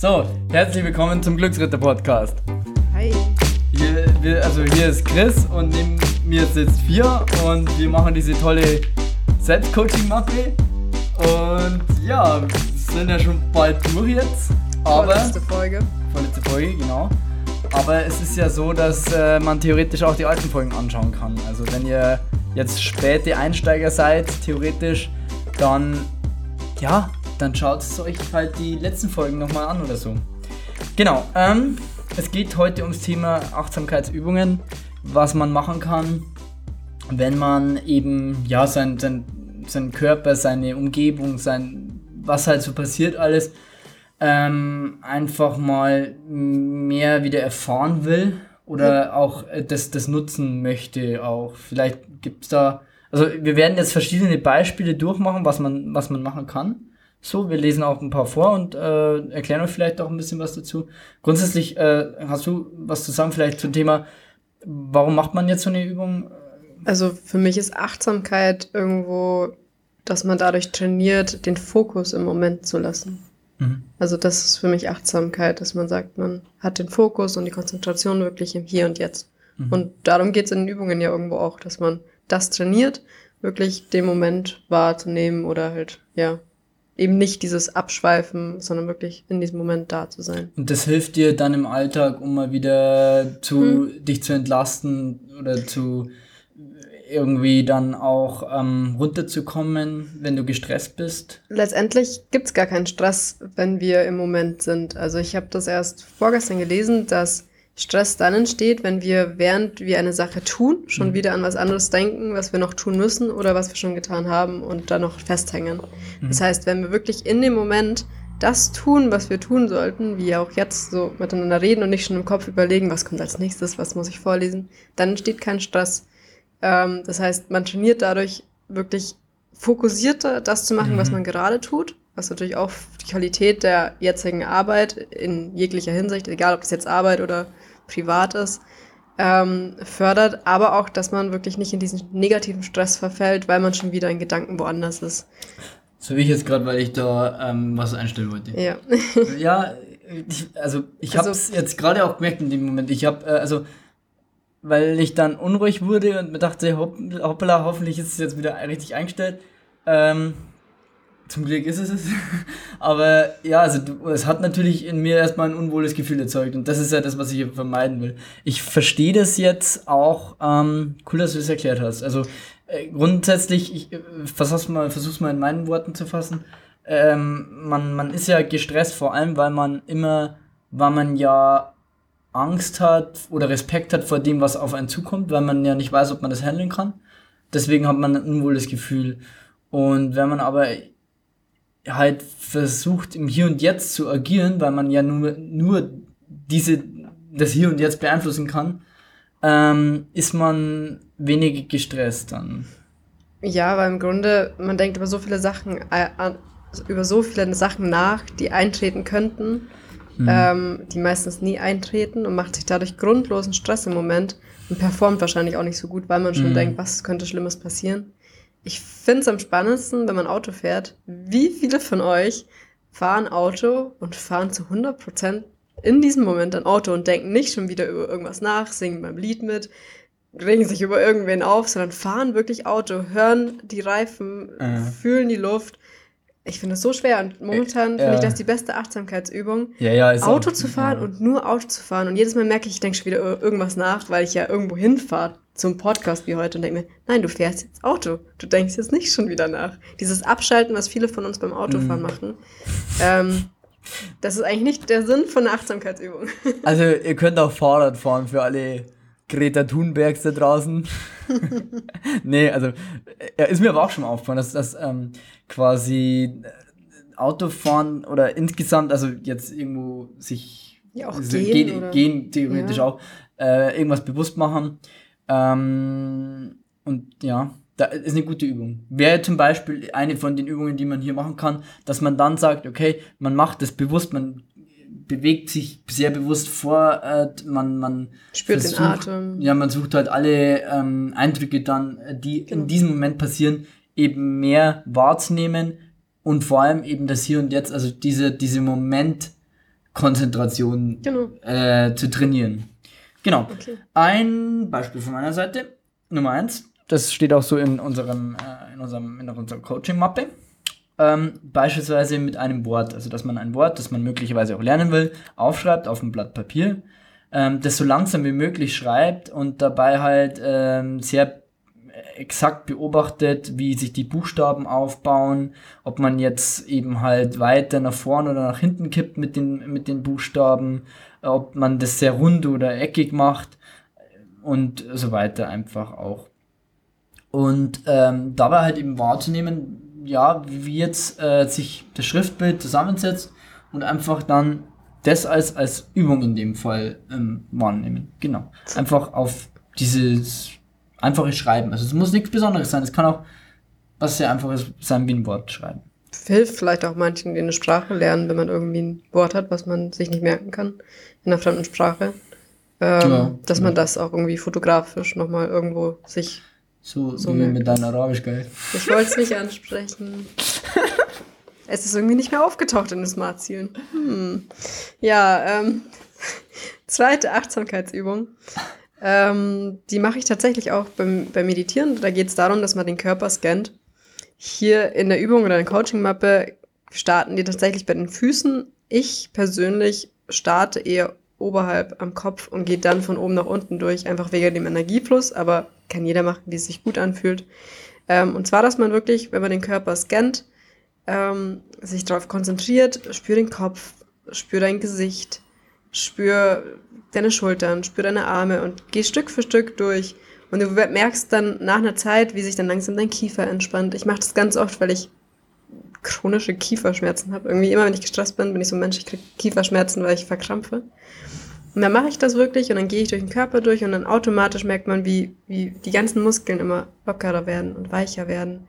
So, herzlich willkommen zum Glücksritter Podcast. Hi. Hier, wir, also hier ist Chris und neben mir sitzt Fia und wir machen diese tolle Selbstcoaching-Mappe. Und ja, wir sind ja schon bald durch jetzt. Aber Vorletzte Folge. vorletzte Folge, genau. Aber es ist ja so, dass äh, man theoretisch auch die alten Folgen anschauen kann. Also wenn ihr jetzt späte Einsteiger seid, theoretisch, dann ja, dann schaut es euch halt die letzten Folgen nochmal an oder so. Genau, ähm, es geht heute ums Thema Achtsamkeitsübungen, was man machen kann, wenn man eben ja sein, sein, sein Körper, seine Umgebung, sein was halt so passiert alles, ähm, einfach mal mehr wieder erfahren will oder auch äh, das, das nutzen möchte auch. Vielleicht gibt es da, also wir werden jetzt verschiedene Beispiele durchmachen, was man, was man machen kann. So, wir lesen auch ein paar vor und äh, erklären euch vielleicht auch ein bisschen was dazu. Grundsätzlich äh, hast du was zu sagen vielleicht zum Thema, warum macht man jetzt so eine Übung? Also für mich ist Achtsamkeit irgendwo, dass man dadurch trainiert, den Fokus im Moment zu lassen. Mhm. Also das ist für mich Achtsamkeit, dass man sagt, man hat den Fokus und die Konzentration wirklich im Hier und Jetzt. Mhm. Und darum geht es in den Übungen ja irgendwo auch, dass man das trainiert, wirklich den Moment wahrzunehmen oder halt, ja, eben nicht dieses Abschweifen, sondern wirklich in diesem Moment da zu sein. Und das hilft dir dann im Alltag, um mal wieder zu dich zu entlasten oder zu irgendwie dann auch ähm, runterzukommen, wenn du gestresst bist. Letztendlich gibt's gar keinen Stress, wenn wir im Moment sind. Also ich habe das erst vorgestern gelesen, dass Stress dann entsteht, wenn wir, während wir eine Sache tun, schon Mhm. wieder an was anderes denken, was wir noch tun müssen oder was wir schon getan haben und dann noch festhängen. Das heißt, wenn wir wirklich in dem Moment das tun, was wir tun sollten, wie auch jetzt so miteinander reden und nicht schon im Kopf überlegen, was kommt als nächstes, was muss ich vorlesen, dann entsteht kein Stress. Ähm, das heißt, man trainiert dadurch wirklich fokussierter das zu machen, was Mhm. man gerade tut, was natürlich auch die Qualität der jetzigen Arbeit in jeglicher Hinsicht, egal ob das jetzt Arbeit oder privat ist, ähm, fördert, aber auch, dass man wirklich nicht in diesen negativen Stress verfällt, weil man schon wieder in Gedanken woanders ist. So wie ich jetzt gerade, weil ich da ähm, was einstellen wollte. Ja. Ja, ich, also ich Also- habe es jetzt gerade auch gemerkt in dem Moment. Ich habe, äh, also, weil ich dann unruhig wurde und mir dachte, hopp, hoppala, hoffentlich ist es jetzt wieder richtig eingestellt. Ähm, zum Glück ist es es. Aber ja, also es hat natürlich in mir erstmal ein unwohles Gefühl erzeugt und das ist ja das, was ich vermeiden will. Ich verstehe das jetzt auch, ähm, cool, dass du es erklärt hast. Also äh, grundsätzlich, ich äh, versuch's mal, versuch's mal in meinen Worten zu fassen. Ähm, man, man ist ja gestresst, vor allem, weil man immer, weil man ja Angst hat oder Respekt hat vor dem, was auf einen zukommt, weil man ja nicht weiß, ob man das handeln kann. Deswegen hat man ein unwohles Gefühl. Und wenn man aber halt versucht, im Hier und Jetzt zu agieren, weil man ja nur, nur diese, das Hier und Jetzt beeinflussen kann, ähm, ist man weniger gestresst dann. Ja, weil im Grunde, man denkt über so viele Sachen, äh, an- über so viele Sachen nach, die eintreten könnten, ähm, die meistens nie eintreten und macht sich dadurch grundlosen Stress im Moment und performt wahrscheinlich auch nicht so gut, weil man schon Mhm. denkt, was könnte Schlimmes passieren. Ich finde es am spannendsten, wenn man Auto fährt. Wie viele von euch fahren Auto und fahren zu 100% in diesem Moment ein Auto und denken nicht schon wieder über irgendwas nach, singen beim Lied mit, regen sich über irgendwen auf, sondern fahren wirklich Auto, hören die Reifen, Äh. fühlen die Luft. Ich finde es so schwer und momentan Äh, finde ich das die beste Achtsamkeitsübung. Ja, ja, Auto auch- zu fahren ja. und nur Auto zu fahren. Und jedes Mal merke ich, ich denke schon wieder über irgendwas nach, weil ich ja irgendwo hinfahre zum Podcast wie heute und denke mir, nein, du fährst jetzt Auto. Du denkst jetzt nicht schon wieder nach. Dieses Abschalten, was viele von uns beim Autofahren Mhm. machen, ähm, das ist eigentlich nicht der Sinn von einer Achtsamkeitsübung. Also ihr könnt auch Fahrrad fahren für alle Greta Thunbergs da draußen. nee, also ist mir aber auch schon aufgefallen, dass das ähm, quasi äh, Autofahren oder insgesamt, also jetzt irgendwo sich Ja, auch so gehen gehen, gehen theoretisch Ja. auch, äh, irgendwas bewusst machen. Ähm, und ja, da ist eine gute Übung. Wäre zum Beispiel eine von den Übungen, die man hier machen kann, dass man dann sagt, okay, man macht das bewusst, man bewegt sich sehr bewusst vor, äh, man, man Spürt den versucht- Atem. Ja, man sucht halt alle ähm, Eindrücke dann, äh, die Genau. in diesem Moment passieren, eben mehr wahrzunehmen und vor allem eben das Hier und Jetzt, also diese, diese Moment Konzentration Genau. äh, zu trainieren. Genau. Okay. Ein Beispiel von meiner Seite, Nummer eins, das steht auch so in unserem, äh, in unserem, in unserer Coaching-Mappe. Ähm, beispielsweise mit einem Wort, also dass man ein Wort, das man möglicherweise auch lernen will, aufschreibt auf ein Blatt Papier, ähm, das so langsam wie möglich schreibt und dabei halt ähm, sehr exakt beobachtet, wie sich die Buchstaben aufbauen, ob man jetzt eben halt weiter nach vorne oder nach hinten kippt mit den, mit den Buchstaben, ob man das sehr rund oder eckig macht und so weiter einfach auch. Und ähm, dabei halt eben wahrzunehmen, ja, wie jetzt äh, sich das Schriftbild zusammensetzt und einfach dann das als, als Übung in dem Fall ähm, wahrnehmen. Genau. Einfach auf dieses einfache Schreiben. Also es muss nichts Besonderes sein. Es kann auch was sehr einfaches sein wie ein Wort schreiben. Hilft vielleicht auch manchen, die eine Sprache lernen, wenn man irgendwie ein Wort hat, was man sich nicht merken kann in einer fremden Sprache. Ähm, Ja, dass ja. man das auch irgendwie fotografisch nochmal irgendwo sich. So, So merken. mit deinem Arabisch, geil. Ich wollte es nicht ansprechen. Es ist irgendwie nicht mehr aufgetaucht in den Smart-Zielen. Hm. Ja, ähm, zweite Achtsamkeitsübung. Ähm, die mache ich tatsächlich auch beim, beim Meditieren. Da geht es darum, dass man den Körper scannt. Hier in der Übung oder in der Coaching-Mappe starten die tatsächlich bei den Füßen. Ich persönlich starte eher oberhalb am Kopf und gehe dann von oben nach unten durch, einfach wegen dem Energiefluss, aber kann jeder machen, wie es sich gut anfühlt. Ähm, und zwar, dass man wirklich, wenn man den Körper scannt, ähm, sich darauf konzentriert, spür den Kopf, spür dein Gesicht, spür deine Schultern, spür deine Arme und geh Stück für Stück durch. Und du merkst dann nach einer Zeit, wie sich dann langsam dein Kiefer entspannt. Ich mache das ganz oft, weil ich chronische Kieferschmerzen habe. Irgendwie immer, wenn ich gestresst bin, bin ich so ein Mensch, ich kriege Kieferschmerzen, weil ich verkrampfe. Und dann mache ich das wirklich und dann gehe ich durch den Körper durch und dann automatisch merkt man, wie, wie die ganzen Muskeln immer lockerer werden und weicher werden.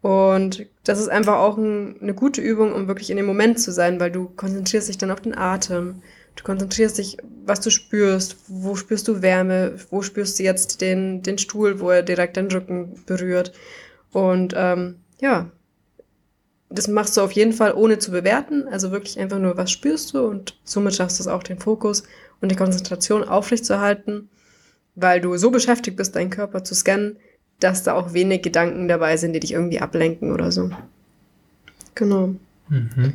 Und das ist einfach auch ein, eine gute Übung, um wirklich in dem Moment zu sein, weil du konzentrierst dich dann auf den Atem. Du konzentrierst dich, was du spürst, wo spürst du Wärme, wo spürst du jetzt den, den Stuhl, wo er direkt deinen Rücken berührt. Und ähm, ja, das machst du auf jeden Fall ohne zu bewerten. Also wirklich einfach nur, was spürst du und somit schaffst du es auch, den Fokus und die Konzentration aufrechtzuerhalten, weil du so beschäftigt bist, deinen Körper zu scannen, dass da auch wenig Gedanken dabei sind, die dich irgendwie ablenken oder so. Genau. Mhm.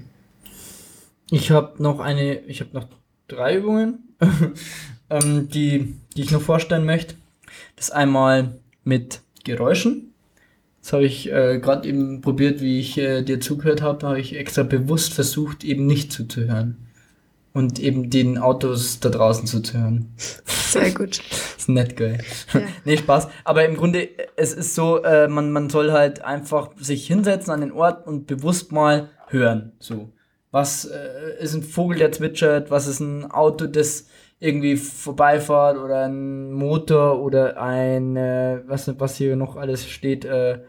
Ich habe noch eine, ich habe noch drei Übungen, ähm, die, die ich noch vorstellen möchte. Das einmal mit Geräuschen. Das habe ich äh, gerade eben probiert, wie ich äh, dir zugehört habe, habe ich extra bewusst versucht, eben nicht zuzuhören. Und eben den Autos da draußen zuzuhören. Sehr gut. ist nett geil. Ja. nee, Spaß. Aber im Grunde, es ist so, äh, man, man soll halt einfach sich hinsetzen an den Ort und bewusst mal hören. So. Was äh, ist ein Vogel, der zwitschert? Was ist ein Auto, das irgendwie vorbeifahrt? Oder ein Motor oder ein, äh, was, was hier noch alles steht, äh,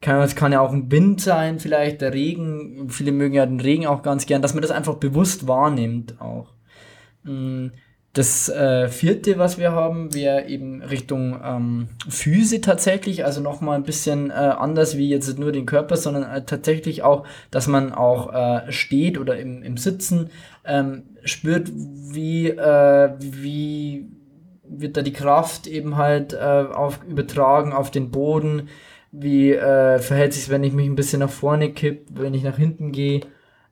kann, es kann ja auch ein Wind sein, vielleicht der Regen. Viele mögen ja den Regen auch ganz gern, dass man das einfach bewusst wahrnimmt auch. Mm, Das äh, vierte, was wir haben, wäre eben Richtung ähm, Füße tatsächlich, also nochmal ein bisschen äh, anders wie jetzt nur den Körper, sondern äh, tatsächlich auch, dass man auch äh, steht oder im, im Sitzen ähm, spürt, wie, äh, wie wird da die Kraft eben halt äh, auf, übertragen auf den Boden, wie äh, verhält sich wenn ich mich ein bisschen nach vorne kipp, wenn ich nach hinten gehe,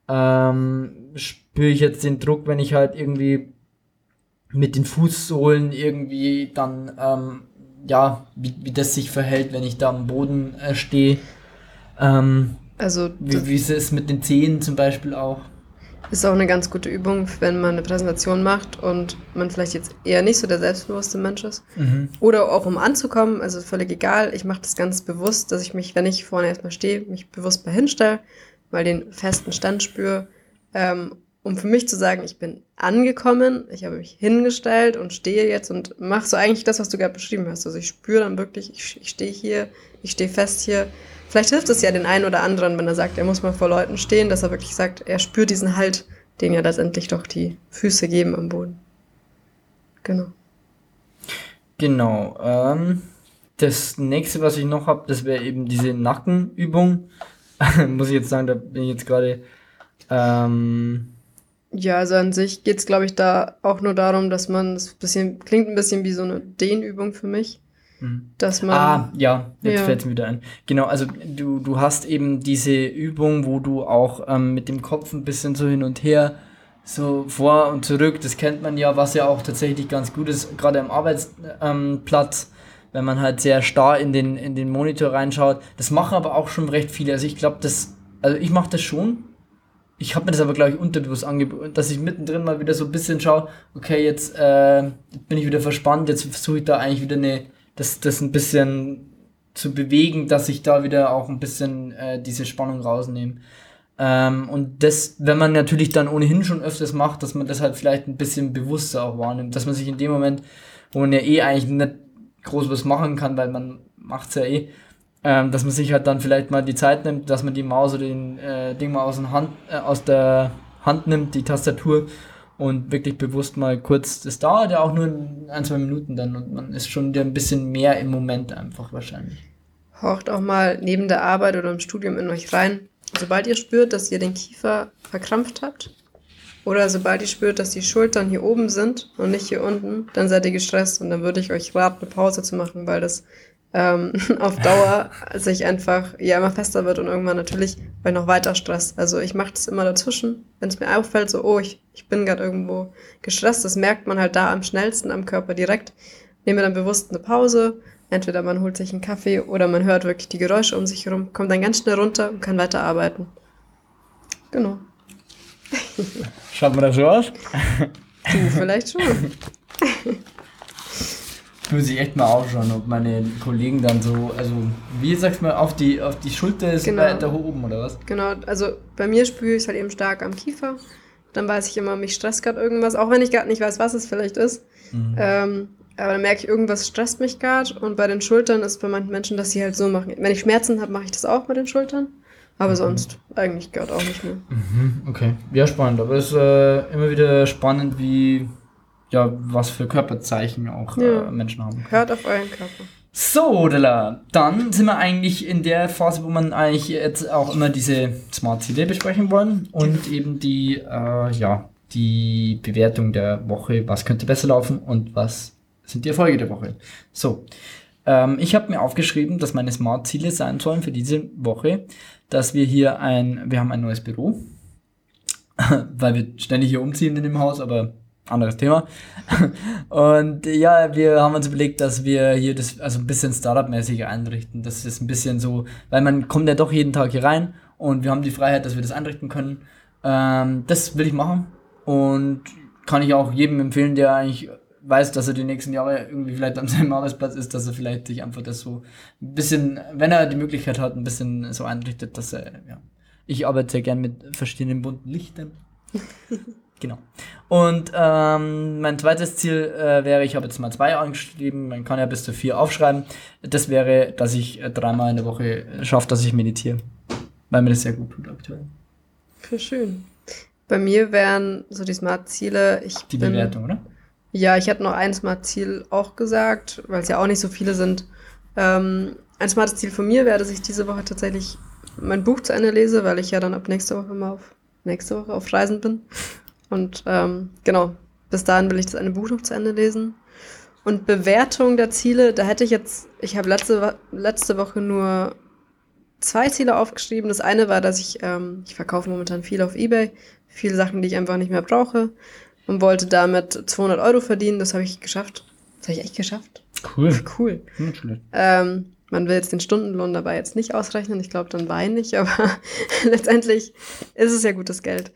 ähm, spüre ich jetzt den Druck, wenn ich halt irgendwie mit den Fußsohlen irgendwie dann, ähm, ja, wie, wie das sich verhält, wenn ich da am Boden äh, stehe. Ähm, Also wie, wie es ist mit den Zehen zum Beispiel auch. Ist auch eine ganz gute Übung, wenn man eine Präsentation macht und man vielleicht jetzt eher nicht so der selbstbewusste Mensch ist. Mhm. Oder auch um anzukommen, also völlig egal. Ich mache das ganz bewusst, dass ich mich, wenn ich vorne erstmal stehe, mich bewusst mal hinstelle, mal den festen Stand spüre, ähm, um für mich zu sagen, ich bin angekommen, ich habe mich hingestellt und stehe jetzt und mache so eigentlich das, was du gerade beschrieben hast. Also ich spüre dann wirklich, ich, ich stehe hier, ich stehe fest hier. Vielleicht hilft es ja den einen oder anderen, wenn er sagt, er muss mal vor Leuten stehen, dass er wirklich sagt, er spürt diesen Halt, den ja letztendlich doch die Füße geben am Boden. Genau. Genau. Ähm, das nächste, was ich noch habe, das wäre eben diese Nackenübung. Muss ich jetzt sagen, da bin ich jetzt gerade. Ähm, Ja, also an sich geht es, glaube ich, da auch nur darum, dass man es ein bisschen, klingt ein bisschen wie so eine Dehnübung für mich. Mhm. Dass man. Ah, ja, jetzt Ja. fällt es mir wieder ein. Genau, also du, du hast eben diese Übung, wo du auch ähm, mit dem Kopf ein bisschen so hin und her, so vor und zurück, das kennt man ja, was ja auch tatsächlich ganz gut ist, gerade am Arbeitsplatz, ähm, wenn man halt sehr starr in den, in den Monitor reinschaut. Das machen aber auch schon recht viele. Also ich glaube, das, also ich mache das schon. Ich habe mir das aber, glaube ich, unterbewusst angeboten, dass ich mittendrin mal wieder so ein bisschen schaue, okay, jetzt äh, bin ich wieder verspannt, jetzt versuche ich da eigentlich wieder eine, das, das ein bisschen zu bewegen, dass ich da wieder auch ein bisschen äh, diese Spannung rausnehme. Ähm, und das, wenn man natürlich dann ohnehin schon öfters macht, dass man das halt vielleicht ein bisschen bewusster auch wahrnimmt, dass man sich in dem Moment, wo man ja eh eigentlich nicht groß was machen kann, weil man macht's ja eh, ähm, dass man sich halt dann vielleicht mal die Zeit nimmt, dass man die Maus oder den äh, Ding mal aus, Hand, äh, aus der Hand nimmt, die Tastatur und wirklich bewusst mal kurz, das dauert ja auch nur ein, zwei Minuten dann und man ist schon wieder ein bisschen mehr im Moment einfach wahrscheinlich. Horcht auch mal neben der Arbeit oder im Studium in euch rein. Sobald ihr spürt, dass ihr den Kiefer verkrampft habt, oder sobald ihr spürt, dass die Schultern hier oben sind und nicht hier unten, dann seid ihr gestresst und dann würde ich euch raten, eine Pause zu machen, weil das ähm, auf Dauer sich einfach ja immer fester wird und irgendwann natürlich euch noch weiter stresst. Also ich mache das immer dazwischen, wenn es mir auffällt, so, oh, ich, ich bin gerade irgendwo gestresst, das merkt man halt da am schnellsten am Körper direkt. Nehme dann bewusst eine Pause, Entweder man holt sich einen Kaffee oder man hört wirklich die Geräusche um sich herum, kommt dann ganz schnell runter und kann weiterarbeiten. Genau. Schaut man das so aus? Du vielleicht schon. Muss ich echt mal ausschauen, ob meine Kollegen dann so, also wie sagst du mal, auf die, auf die Schulter ist Genau. weiter oben oder was? Genau, also bei mir spüre ich es halt eben stark am Kiefer. Dann weiß ich immer, mich stresst gerade irgendwas, auch wenn ich gerade nicht weiß, was es vielleicht ist. Ähm, aber dann merke ich, irgendwas stresst mich gerade. Und bei den Schultern ist bei manchen Menschen, dass sie halt so machen. Wenn ich Schmerzen habe, mache ich das auch mit den Schultern. Aber sonst eigentlich gerade auch nicht mehr. Mhm, okay. Ja, spannend. Aber es ist äh, immer wieder spannend, wie, ja, was für Körperzeichen auch Ja. äh, Menschen haben. Hört auf euren Körper. So, Della, dann sind wir eigentlich in der Phase, wo man eigentlich jetzt auch immer diese Smart-Ziele besprechen wollen und eben die, äh, ja, die Bewertung der Woche, was könnte besser laufen und was sind die Erfolge der Woche. So, ähm, ich habe mir aufgeschrieben, dass meine Smart-Ziele sein sollen für diese Woche, dass wir hier ein, wir haben ein neues Büro, weil wir ständig hier umziehen in dem Haus, aber anderes Thema. Und ja, wir haben uns überlegt, dass wir hier das also ein bisschen Startup-mäßig einrichten. Das ist ein bisschen so, weil man kommt ja doch jeden Tag hier rein und wir haben die Freiheit, dass wir das einrichten können. Ähm, das will ich machen und kann ich auch jedem empfehlen, der eigentlich weiß, dass er die nächsten Jahre irgendwie vielleicht an seinem Arbeitsplatz ist, dass er vielleicht sich einfach das so ein bisschen, wenn er die Möglichkeit hat, ein bisschen so einrichtet, dass er, ja. Ich arbeite sehr gern mit verschiedenen bunten Lichtern. Genau. Und ähm, mein zweites Ziel äh, wäre, ich habe jetzt mal zwei angeschrieben, man kann ja bis zu vier aufschreiben. Das wäre, dass ich äh, dreimal in der Woche schaffe, dass ich meditiere. Weil mir das sehr gut tut aktuell. Für schön. Bei mir wären so die Smart-Ziele. Ich Die bin- Bewertung, oder? Ja, ich hätte noch ein Smart-Ziel auch gesagt, weil es ja auch nicht so viele sind. Ähm, ein smartes Ziel von mir wäre, dass ich diese Woche tatsächlich mein Buch zu Ende lese, weil ich ja dann ab nächste Woche mal auf nächste Woche auf Reisen bin. Und ähm, genau, bis dahin will ich das eine Buch noch zu Ende lesen. Und Bewertung der Ziele, da hätte ich jetzt, ich habe letzte, letzte Woche nur zwei Ziele aufgeschrieben. Das eine war, dass ich, ähm, ich verkaufe momentan viel auf Ebay, viele Sachen, die ich einfach nicht mehr brauche und wollte damit 200 Euro verdienen. Das habe ich geschafft. Das habe ich echt geschafft. Cool. Cool. Schlecht. Ähm, man will jetzt den Stundenlohn dabei jetzt nicht ausrechnen. Ich glaube, dann weine ich, aber letztendlich ist es ja gutes Geld.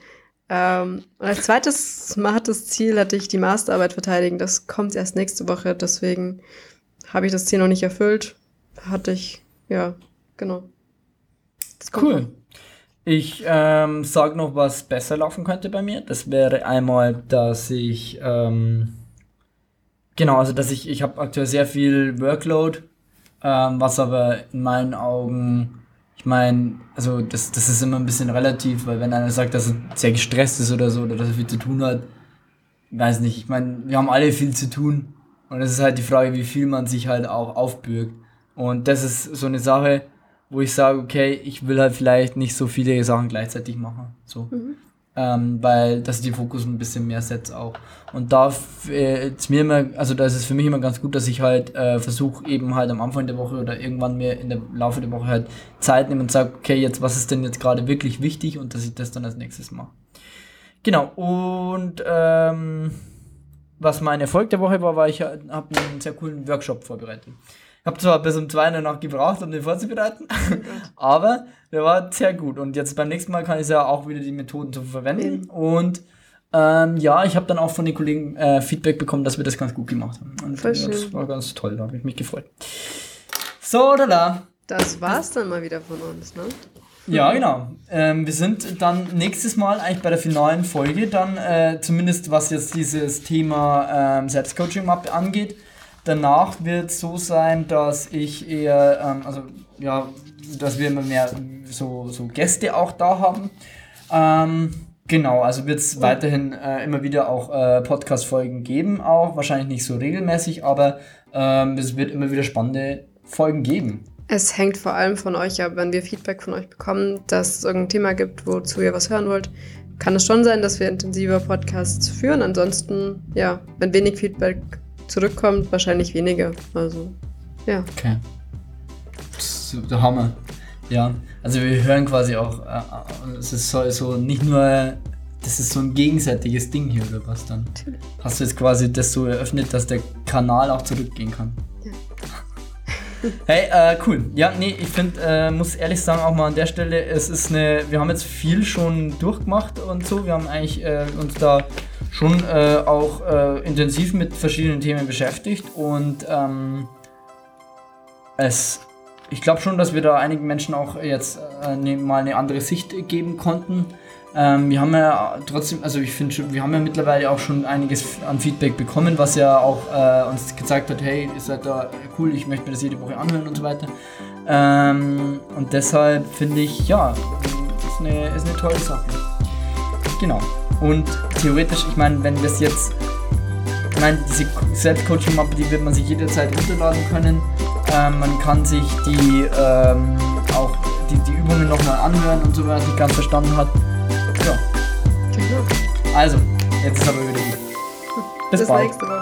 Ähm, und als zweites smartes Ziel hatte ich die Masterarbeit verteidigen. Das kommt erst nächste Woche, deswegen habe ich das Ziel noch nicht erfüllt. Hatte ich, ja, genau. Cool. noch. Ich ähm, sage noch, was besser laufen könnte bei mir. Das wäre einmal, dass ich ähm, genau, also dass ich ich habe aktuell sehr viel Workload, ähm, was aber in meinen Augen, ich meine, also das, das ist immer ein bisschen relativ, weil wenn einer sagt, dass er sehr gestresst ist oder so oder dass er viel zu tun hat, weiß nicht. Ich meine, wir haben alle viel zu tun und es ist halt die Frage, wie viel man sich halt auch aufbürgt. Und das ist so eine Sache, wo ich sage, okay, ich will halt vielleicht nicht so viele Sachen gleichzeitig machen. So. Mhm. Ähm, weil ich den Fokus ein bisschen mehr setze auch. Und da äh, ist mir immer, also da ist es für mich immer ganz gut, dass ich halt äh, versuche eben halt am Anfang der Woche oder irgendwann mir in der Laufe der Woche halt Zeit nehme und sage, okay, jetzt was ist denn jetzt gerade wirklich wichtig und dass ich das dann als nächstes mache. Genau, und ähm, was mein Erfolg der Woche war, war, ich habe einen sehr coolen Workshop vorbereitet. Ich habe zwar bis um zwei der Nacht gebraucht, um den vorzubereiten, aber der war sehr gut. Und jetzt beim nächsten Mal kann ich ja auch wieder die Methoden zu verwenden. Mhm. Und ähm, ja, ich habe dann auch von den Kollegen äh, Feedback bekommen, dass wir das ganz gut gemacht haben. Und Voll schön. das war ganz toll, da habe ich mich gefreut. So, da da. Das war's dann mal wieder von uns, ne? Ja, genau. Ähm, wir sind dann nächstes Mal eigentlich bei der finalen Folge, dann äh, zumindest was jetzt dieses Thema ähm, Selbstcoaching angeht. Danach wird es so sein, dass ich eher, ähm, also ja, dass wir immer mehr so, so Gäste auch da haben. Ähm, genau, also wird es weiterhin äh, immer wieder auch äh, Podcast-Folgen geben, auch wahrscheinlich nicht so regelmäßig, aber ähm, es wird immer wieder spannende Folgen geben. Es hängt vor allem von euch ab, wenn wir Feedback von euch bekommen, dass es irgendein Thema gibt, wozu ihr was hören wollt. Kann es schon sein, dass wir intensiver Podcasts führen. Ansonsten, ja, wenn wenig Feedback zurückkommt, wahrscheinlich weniger. Also, ja. Okay. Der Hammer. Ja, also wir hören quasi auch, äh, äh, es ist so, so nicht nur, das ist so ein gegenseitiges Ding hier oder was dann? Natürlich. Hast du jetzt quasi das so eröffnet, dass der Kanal auch zurückgehen kann? Ja. Hey, äh, cool. Ja, nee, ich finde, äh, muss ehrlich sagen, auch mal an der Stelle, es ist eine, wir haben jetzt viel schon durchgemacht und so. Wir haben eigentlich äh, uns da schon äh, auch äh, intensiv mit verschiedenen Themen beschäftigt und ähm, es, ich glaube schon, dass wir da einigen Menschen auch jetzt äh, ne, mal eine andere Sicht geben konnten. Ähm, wir haben ja trotzdem, also ich finde wir haben ja mittlerweile auch schon einiges an Feedback bekommen, was ja auch äh, uns gezeigt hat, hey, ihr seid da cool, ich möchte mir das jede Woche anhören und so weiter. Ähm, und deshalb finde ich, ja, ist eine, ist eine tolle Sache. Genau. Und theoretisch, ich meine, wenn das jetzt, ich meine, diese Selbstcoaching-Mappe, die wird man sich jederzeit runterladen können. Ähm, man kann sich die ähm, auch die, die Übungen nochmal anhören und so, wenn man es nicht ganz verstanden hat. Ja. Also, jetzt ist aber wieder gut. Bis, Bis bald. nächste Woche.